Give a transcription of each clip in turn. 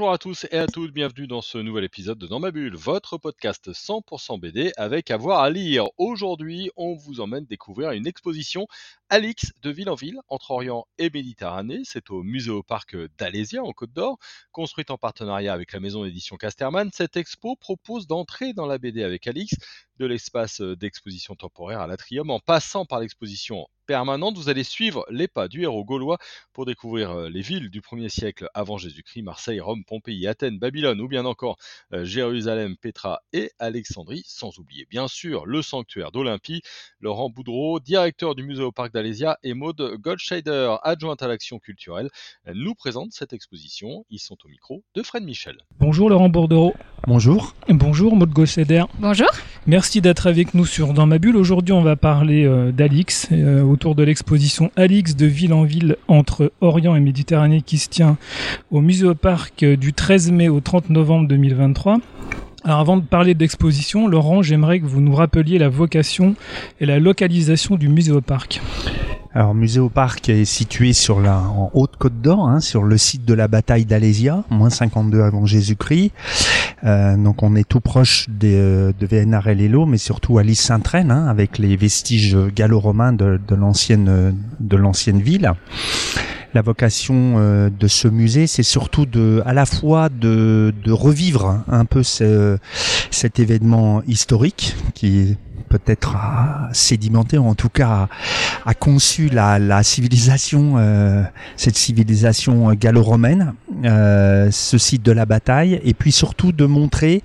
Bonjour à tous et à toutes, bienvenue dans ce nouvel épisode de Dans ma bulle, votre podcast 100% BD avec avoir à lire. Aujourd'hui, on vous emmène découvrir une exposition Alix de ville en ville entre Orient et Méditerranée. C'est au musée parc d'Alésia en Côte d'Or, construite en partenariat avec la maison d'édition Casterman. Cette expo propose d'entrer dans la BD avec Alix de l'espace d'exposition temporaire à l'Atrium en passant par l'exposition permanente. Vous allez suivre les pas du héros gaulois pour découvrir euh, les villes du 1er siècle avant Jésus-Christ, Marseille, Rome, Pompéi, Athènes, Babylone ou bien encore euh, Jérusalem, Pétra et Alexandrie, sans oublier bien sûr le sanctuaire d'Olympie. Laurent Boudreau, directeur du musée au parc d'Alésia et Maude Goldscheider, adjointe à l'action culturelle, nous présentent cette exposition. Ils sont au micro de Fred Michel. Bonjour Laurent Bourdereau. Bonjour. Bonjour Maud Goldscheider. Bonjour. Merci d'être avec nous sur Dans ma bulle. Aujourd'hui, on va parler euh, d'Alix euh, de l'exposition Alix de ville en ville entre Orient et Méditerranée qui se tient au Musée au Parc euh, du 13 mai au 30 novembre 2023. Alors avant de parler d'exposition, Laurent, j'aimerais que vous nous rappeliez la vocation et la localisation du Musée au Parc. Alors, Musée au Parc est situé sur la, en Haute-Côte d'Or, hein, sur le site de la bataille d'Alésia, moins 52 avant Jésus-Christ. Euh, donc, on est tout proche euh, de Vénard et Lélo, mais surtout à Lys-Saint-Traine, hein, avec les vestiges gallo-romains de, de l'ancienne de l'ancienne ville. La vocation euh, de ce musée, c'est surtout de, à la fois de, de revivre un peu ce, cet événement historique qui peut-être a sédimenté, ou en tout cas a, a conçu la, civilisation, euh, cette civilisation gallo-romaine, euh, ce site de la bataille, et puis surtout de montrer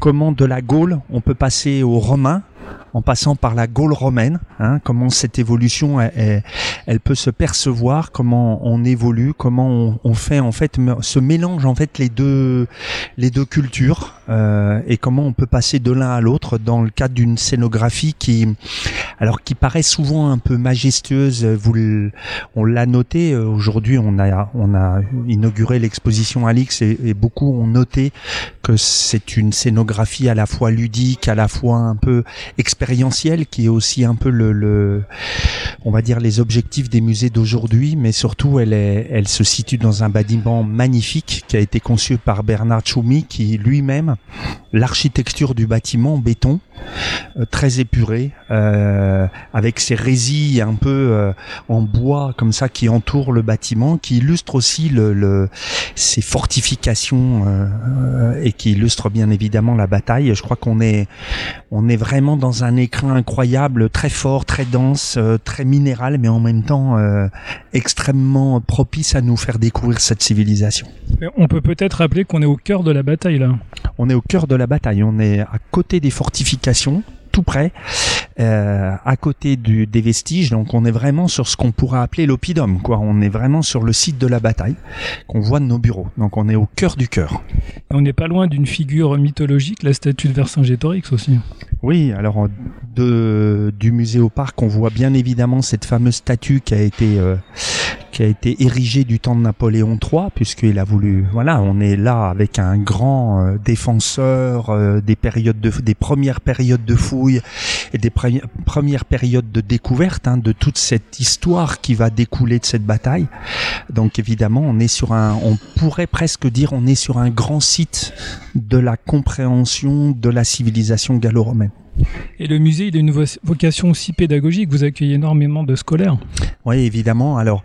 comment de la Gaule on peut passer aux Romains en passant par la Gaule romaine, hein, comment cette évolution elle, peut se percevoir, comment on évolue, comment on, on, fait en fait se mélange en fait les deux les deux cultures euh, et comment on peut passer de l'un à l'autre dans le cadre d'une scénographie qui alors qui paraît souvent un peu majestueuse. Vous on l'a noté aujourd'hui, on a on a inauguré l'exposition Alix et, et beaucoup ont noté que c'est une scénographie à la fois ludique, à la fois un peu expérientiel qui est aussi un peu le, le, on va dire les objectifs des musées d'aujourd'hui, mais surtout elle est, elle se situe dans un bâtiment magnifique qui a été conçu par Bernard Tchoumi, qui lui-même l'architecture du bâtiment en béton euh, très épuré euh, avec ses résilles un peu euh, en bois comme ça qui entourent le bâtiment qui illustre aussi le, le ses fortifications et qui illustre bien évidemment la bataille. Je crois qu'on est on est vraiment dans un écrin incroyable très fort très dense très minéral mais en même temps extrêmement propice à nous faire découvrir cette civilisation. On peut peut-être rappeler qu'on est au cœur de la bataille là. On est au cœur de la bataille. On est à côté des fortifications tout près, euh, à côté du, des vestiges. Donc on est vraiment sur ce qu'on pourrait appeler l'oppidum, quoi. On est vraiment sur le site de la bataille qu'on voit de nos bureaux. Donc on est au cœur du cœur. On n'est pas loin d'une figure mythologique, la statue de Vercingétorix aussi. Oui, alors de, du musée au parc, on voit bien évidemment cette fameuse statue qui a été euh, qui a été érigée du temps de Napoléon III, puisqu'il a voulu. Voilà, on est là avec un grand euh, défenseur euh, des périodes de, des premières périodes de fouilles des pre premières périodes de découverte hein, de toute cette histoire qui va découler de cette bataille. Donc évidemment, on est sur un, on pourrait presque dire, on est sur un grand site de la compréhension de la civilisation gallo-romaine. Et le musée, il a une vocation aussi pédagogique. Vous accueillez énormément de scolaires. Oui, évidemment. Alors,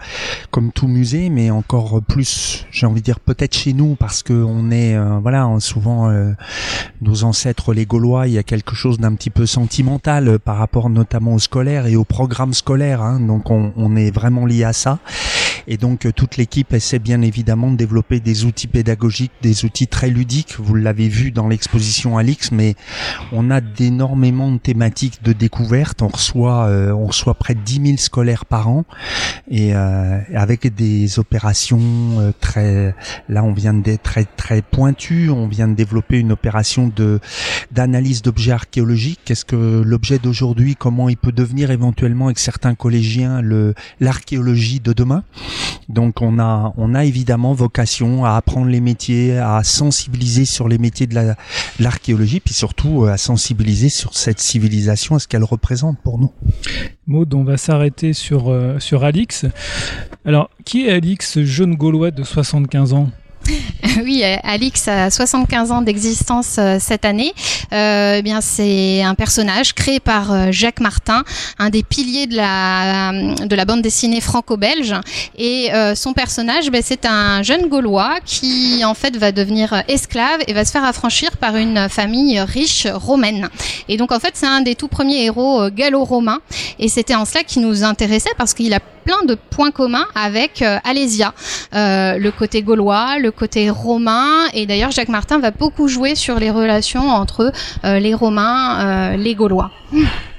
comme tout musée, mais encore plus, j'ai envie de dire peut-être chez nous, parce que on est, euh, voilà, souvent euh, nos ancêtres, les Gaulois, il y a quelque chose d'un petit peu sentimental euh, par rapport notamment aux scolaires et aux programmes scolaires. Hein, donc, on, on, est vraiment lié à ça. Et donc, toute l'équipe essaie bien évidemment de développer des outils pédagogiques, des outils très ludiques. Vous l'avez vu dans l'exposition Alix, mais on a d'énormément de thématiques de découverte. On reçoit, euh, on reçoit près de 10 000 scolaires par an et euh, avec des opérations euh, très, là on vient d'être très très pointu. On vient de développer une opération de d'analyse d'objets archéologiques. Qu'est-ce que l'objet d'aujourd'hui Comment il peut devenir éventuellement avec certains collégiens le l'archéologie de demain? Donc on a, évidemment vocation à apprendre les métiers, à sensibiliser sur les métiers de la- de l'archéologie, puis surtout euh, à sensibiliser sur cette civilisation et ce qu'elle représente pour nous. Maud, on va s'arrêter sur, euh, sur Alix. Alors, qui est Alix, jeune Gaulois de 75 ans? Oui, euh, Alix a 75 ans d'existence euh, cette année. Euh, eh bien, c'est un personnage créé par euh, Jacques Martin, un des piliers de la de la bande dessinée franco-belge. Et euh, son personnage, ben, c'est un jeune Gaulois qui en fait va devenir esclave et va se faire affranchir par une famille riche romaine. Et donc en fait, c'est un des tout premiers héros gallo-romains. Et c'était en cela qui nous intéressait parce qu'il a plein de points communs avec euh, Alésia, Euh, le côté gaulois, le côté romain. Et d'ailleurs, Jacques Martin va beaucoup jouer sur les relations entre euh, les Romains, les Gaulois.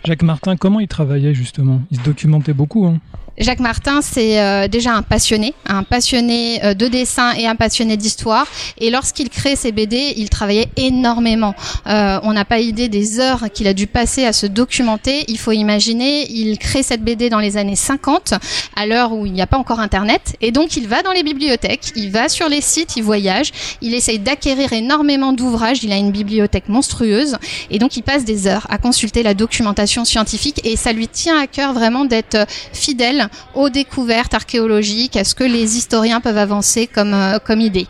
Jacques Martin, comment il travaillait justement? Il se documentait beaucoup. Hein Jacques Martin, c'est euh, déjà un passionné, un passionné euh, de dessin et un passionné d'histoire. Et lorsqu'il crée ses BD, il travaillait énormément. Euh, on n'a pas idée des heures qu'il a dû passer à se documenter. Il faut imaginer, il crée cette BD dans les années 50, à l'heure où il n'y a pas encore Internet. Et donc, il va dans les bibliothèques, il va sur les sites, il voyage, il essaye d'acquérir énormément d'ouvrages. Il a une bibliothèque monstrueuse. Et donc, il passe des heures à consulter la documentation scientifique. Et ça lui tient à cœur vraiment d'être euh, fidèle aux découvertes archéologiques, à ce que les historiens peuvent avancer comme, euh, comme idée?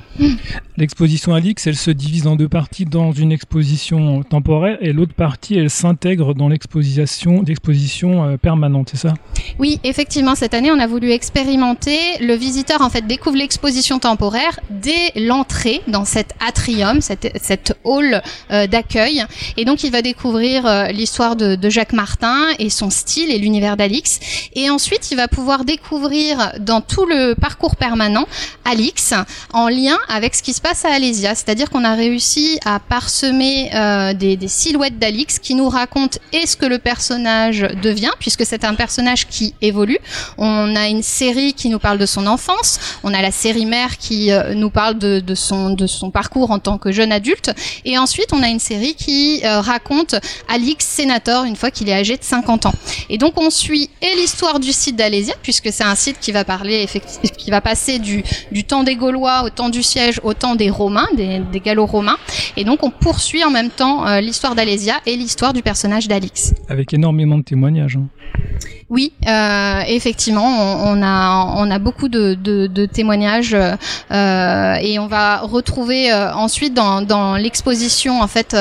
L'exposition Alix, elle se divise en deux parties dans une exposition temporaire et l'autre partie, elle s'intègre dans l'exposition d'exposition euh, permanente, c'est ça? Oui, effectivement, cette année, on a voulu expérimenter. Le visiteur, en fait, découvre l'exposition temporaire dès l'entrée dans cet atrium, cette, hall euh, d'accueil. Et donc, il va découvrir euh, l'histoire de Jacques Martin et son style et l'univers d'Alix. Et ensuite, il va pouvoir découvrir dans tout le parcours permanent Alix en lien avec ce qui se passe à Alésia. C'est-à-dire qu'on a réussi à parsemer euh, des, silhouettes d'Alix qui nous racontent et ce que le personnage devient, puisque c'est un personnage qui évolue. On a une série qui nous parle de son enfance. On a la série mère qui euh, nous parle de, son, de son parcours en tant que jeune adulte. Et ensuite, on a une série qui euh, raconte Alix Sénator une fois qu'il est âgé de 50 ans. Et donc, on suit et l'histoire du site d'Alésia, puisque c'est un site qui va parler, effecti- qui va passer du, du temps des Gaulois au temps du siège, au temps des Romains, des, des Gallo-Romains. Et donc, on poursuit en même temps euh, l'histoire d'Alésia et l'histoire du personnage d'Alix. Avec énormément de témoignages. hein. Oui, euh, effectivement, on, on a on a beaucoup de, de, de témoignages euh, et on va retrouver ensuite dans, dans l'exposition en fait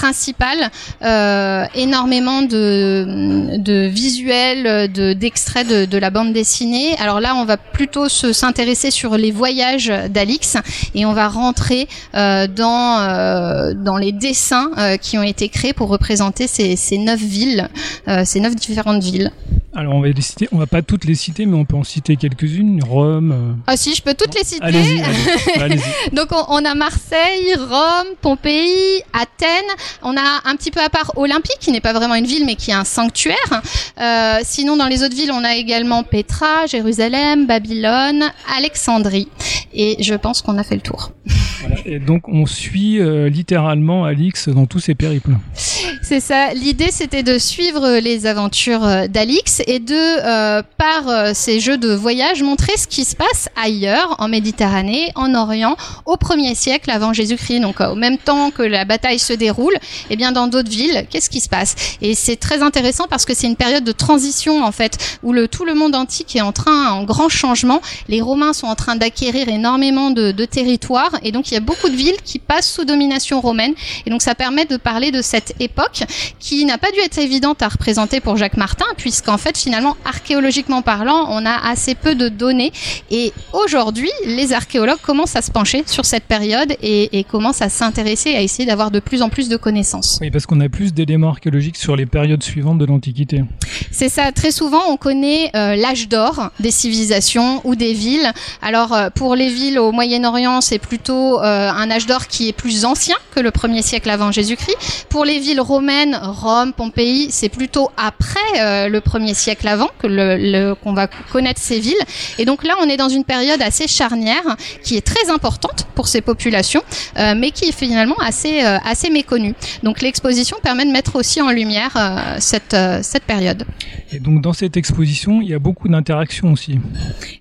principale euh, énormément de, de visuels, de d'extraits de, de la bande dessinée. Alors là, on va plutôt se s'intéresser sur les voyages d'Alix et on va rentrer euh, dans euh, dans les dessins euh, qui ont été créés pour représenter ces, ces neuf villes, euh, ces neuf différentes villes. Alors on va les citer, on va pas toutes les citer, mais on peut en citer quelques-unes. Rome. euh, Ah si, je peux toutes les citer. Allez-y, allez-y. allez-y. Donc on, on a Marseille, Rome, Pompéi, Athènes. On a un petit peu à part Olympique, qui n'est pas vraiment une ville, mais qui est un sanctuaire. Euh, sinon, dans les autres villes, on a également Pétra, Jérusalem, Babylone, Alexandrie. Et je pense qu'on a fait le tour. Voilà. Et donc on suit euh, littéralement Alix dans tous ses périples. C'est ça. L'idée, c'était de suivre les aventures euh, et de, euh, par euh, ces jeux de voyage, montrer ce qui se passe ailleurs, en Méditerranée, en Orient, au 1er siècle avant Jésus-Christ. Donc, euh, au même temps que la bataille se déroule, et bien dans d'autres villes, qu'est-ce qui se passe? Et c'est très intéressant parce que c'est une période de transition en fait, où le tout le monde antique est en train, en grand changement. Les Romains sont en train d'acquérir énormément de, de territoires, et donc il y a beaucoup de villes qui passent sous domination romaine. Et donc ça permet de parler de cette époque qui n'a pas dû être évidente à représenter pour Jacques Martin, puisqu'en fait, finalement, archéologiquement parlant, on a assez peu de données. Et aujourd'hui, les archéologues commencent à se pencher sur cette période et, et commencent à s'intéresser, à essayer d'avoir de plus en plus de connaissances. Oui, parce qu'on a plus d'éléments archéologiques sur les périodes suivantes de l'Antiquité. C'est ça. Très souvent, on connaît euh, l'âge d'or des civilisations ou des villes. Alors, euh, pour les villes au Moyen-Orient, c'est plutôt euh, un âge d'or qui est plus ancien que le premier siècle avant Jésus-Christ. Pour les villes romaines, romaine, Rome, Pompéi, c'est plutôt après le premier siècle avant que le, qu'on va connaître ces villes. Et donc là, on est dans une période assez charnière qui est très importante pour ces populations, mais qui est finalement assez, assez méconnue. Donc l'exposition permet de mettre aussi en lumière cette, cette période. Et donc dans cette exposition, il y a beaucoup d'interactions aussi.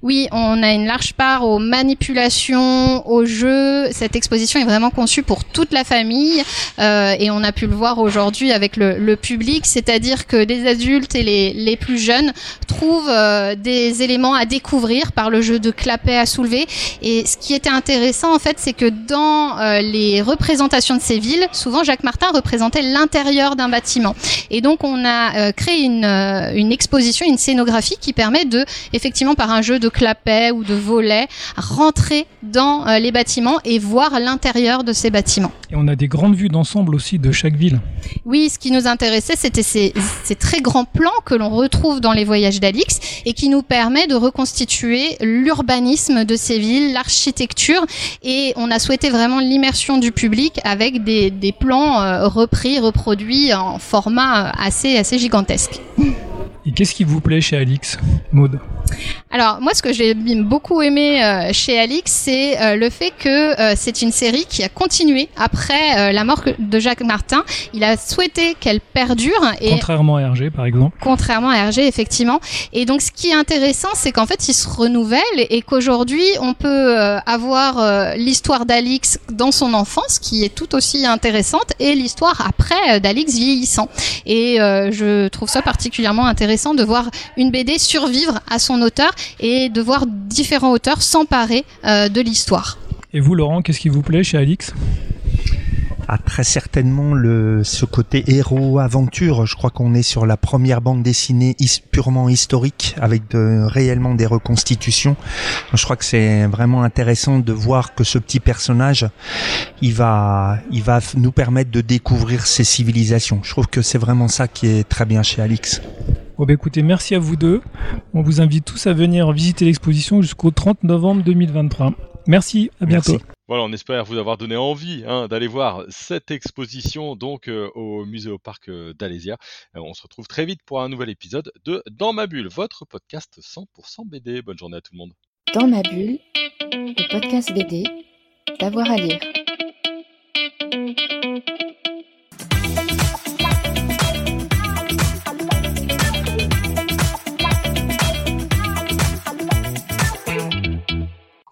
Oui, on a une large part aux manipulations, aux jeux. Cette exposition est vraiment conçue pour toute la famille euh, et on a pu le voir aujourd'hui avec le, le public, c'est-à-dire que les adultes et les, les plus jeunes trouvent euh, des éléments à découvrir par le jeu de clapet à soulever. Et ce qui était intéressant en fait, c'est que dans euh, les représentations de ces villes, souvent Jacques Martin représentait l'intérieur d'un bâtiment. Et donc on a euh, créé une, une exposition, une scénographie qui permet de, effectivement, par un jeu de clapet ou de volet, rentrer dans les bâtiments et voir l'intérieur de ces bâtiments. Et on a des grandes vues d'ensemble aussi de chaque ville. Oui, ce qui nous intéressait, c'était ces, ces très grands plans que l'on retrouve dans les voyages d'Alix et qui nous permet de reconstituer l'urbanisme de ces villes, l'architecture et on a souhaité vraiment l'immersion du public avec des, des plans euh, repris, reproduits en format assez, assez gigantesque. Et qu'est-ce qui vous plaît chez Alix, Maude? Alors moi, ce que j'ai beaucoup aimé euh, chez Alix, c'est euh, le fait que euh, c'est une série qui a continué après la mort de Jacques Martin. Il a souhaité qu'elle perdure. Et contrairement à Hergé, par exemple. Contrairement à Hergé, effectivement. Et donc, ce qui est intéressant, c'est qu'en fait, il se renouvelle et qu'aujourd'hui, on peut avoir l'histoire d'Alix dans son enfance, qui est tout aussi intéressante, et l'histoire après d'Alix vieillissant. Et je trouve ça particulièrement intéressant de voir une BD survivre à son auteur et de voir différents auteurs s'emparer euh, de l'histoire. Et vous, Laurent, qu'est-ce qui vous plaît chez Alix? Ah, très certainement le ce côté héros aventure. Je crois qu'on est sur la première bande dessinée purement historique avec de, réellement des reconstitutions. Je crois que c'est vraiment intéressant de voir que ce petit personnage, il va il va nous permettre de découvrir ces civilisations. Je trouve que c'est vraiment ça qui est très bien chez Alix. Bon bah écoutez, merci à vous deux. On vous invite tous à venir visiter l'exposition jusqu'au 30 novembre 2023. Merci, à bientôt. Voilà, on espère vous avoir donné envie hein, d'aller voir cette exposition donc euh, au musée au parc euh, d'Alésia. Euh, on se retrouve très vite pour un nouvel épisode de Dans ma bulle, votre podcast 100% BD. Bonne journée à tout le monde. Dans ma bulle, le podcast BD, d'avoir à lire.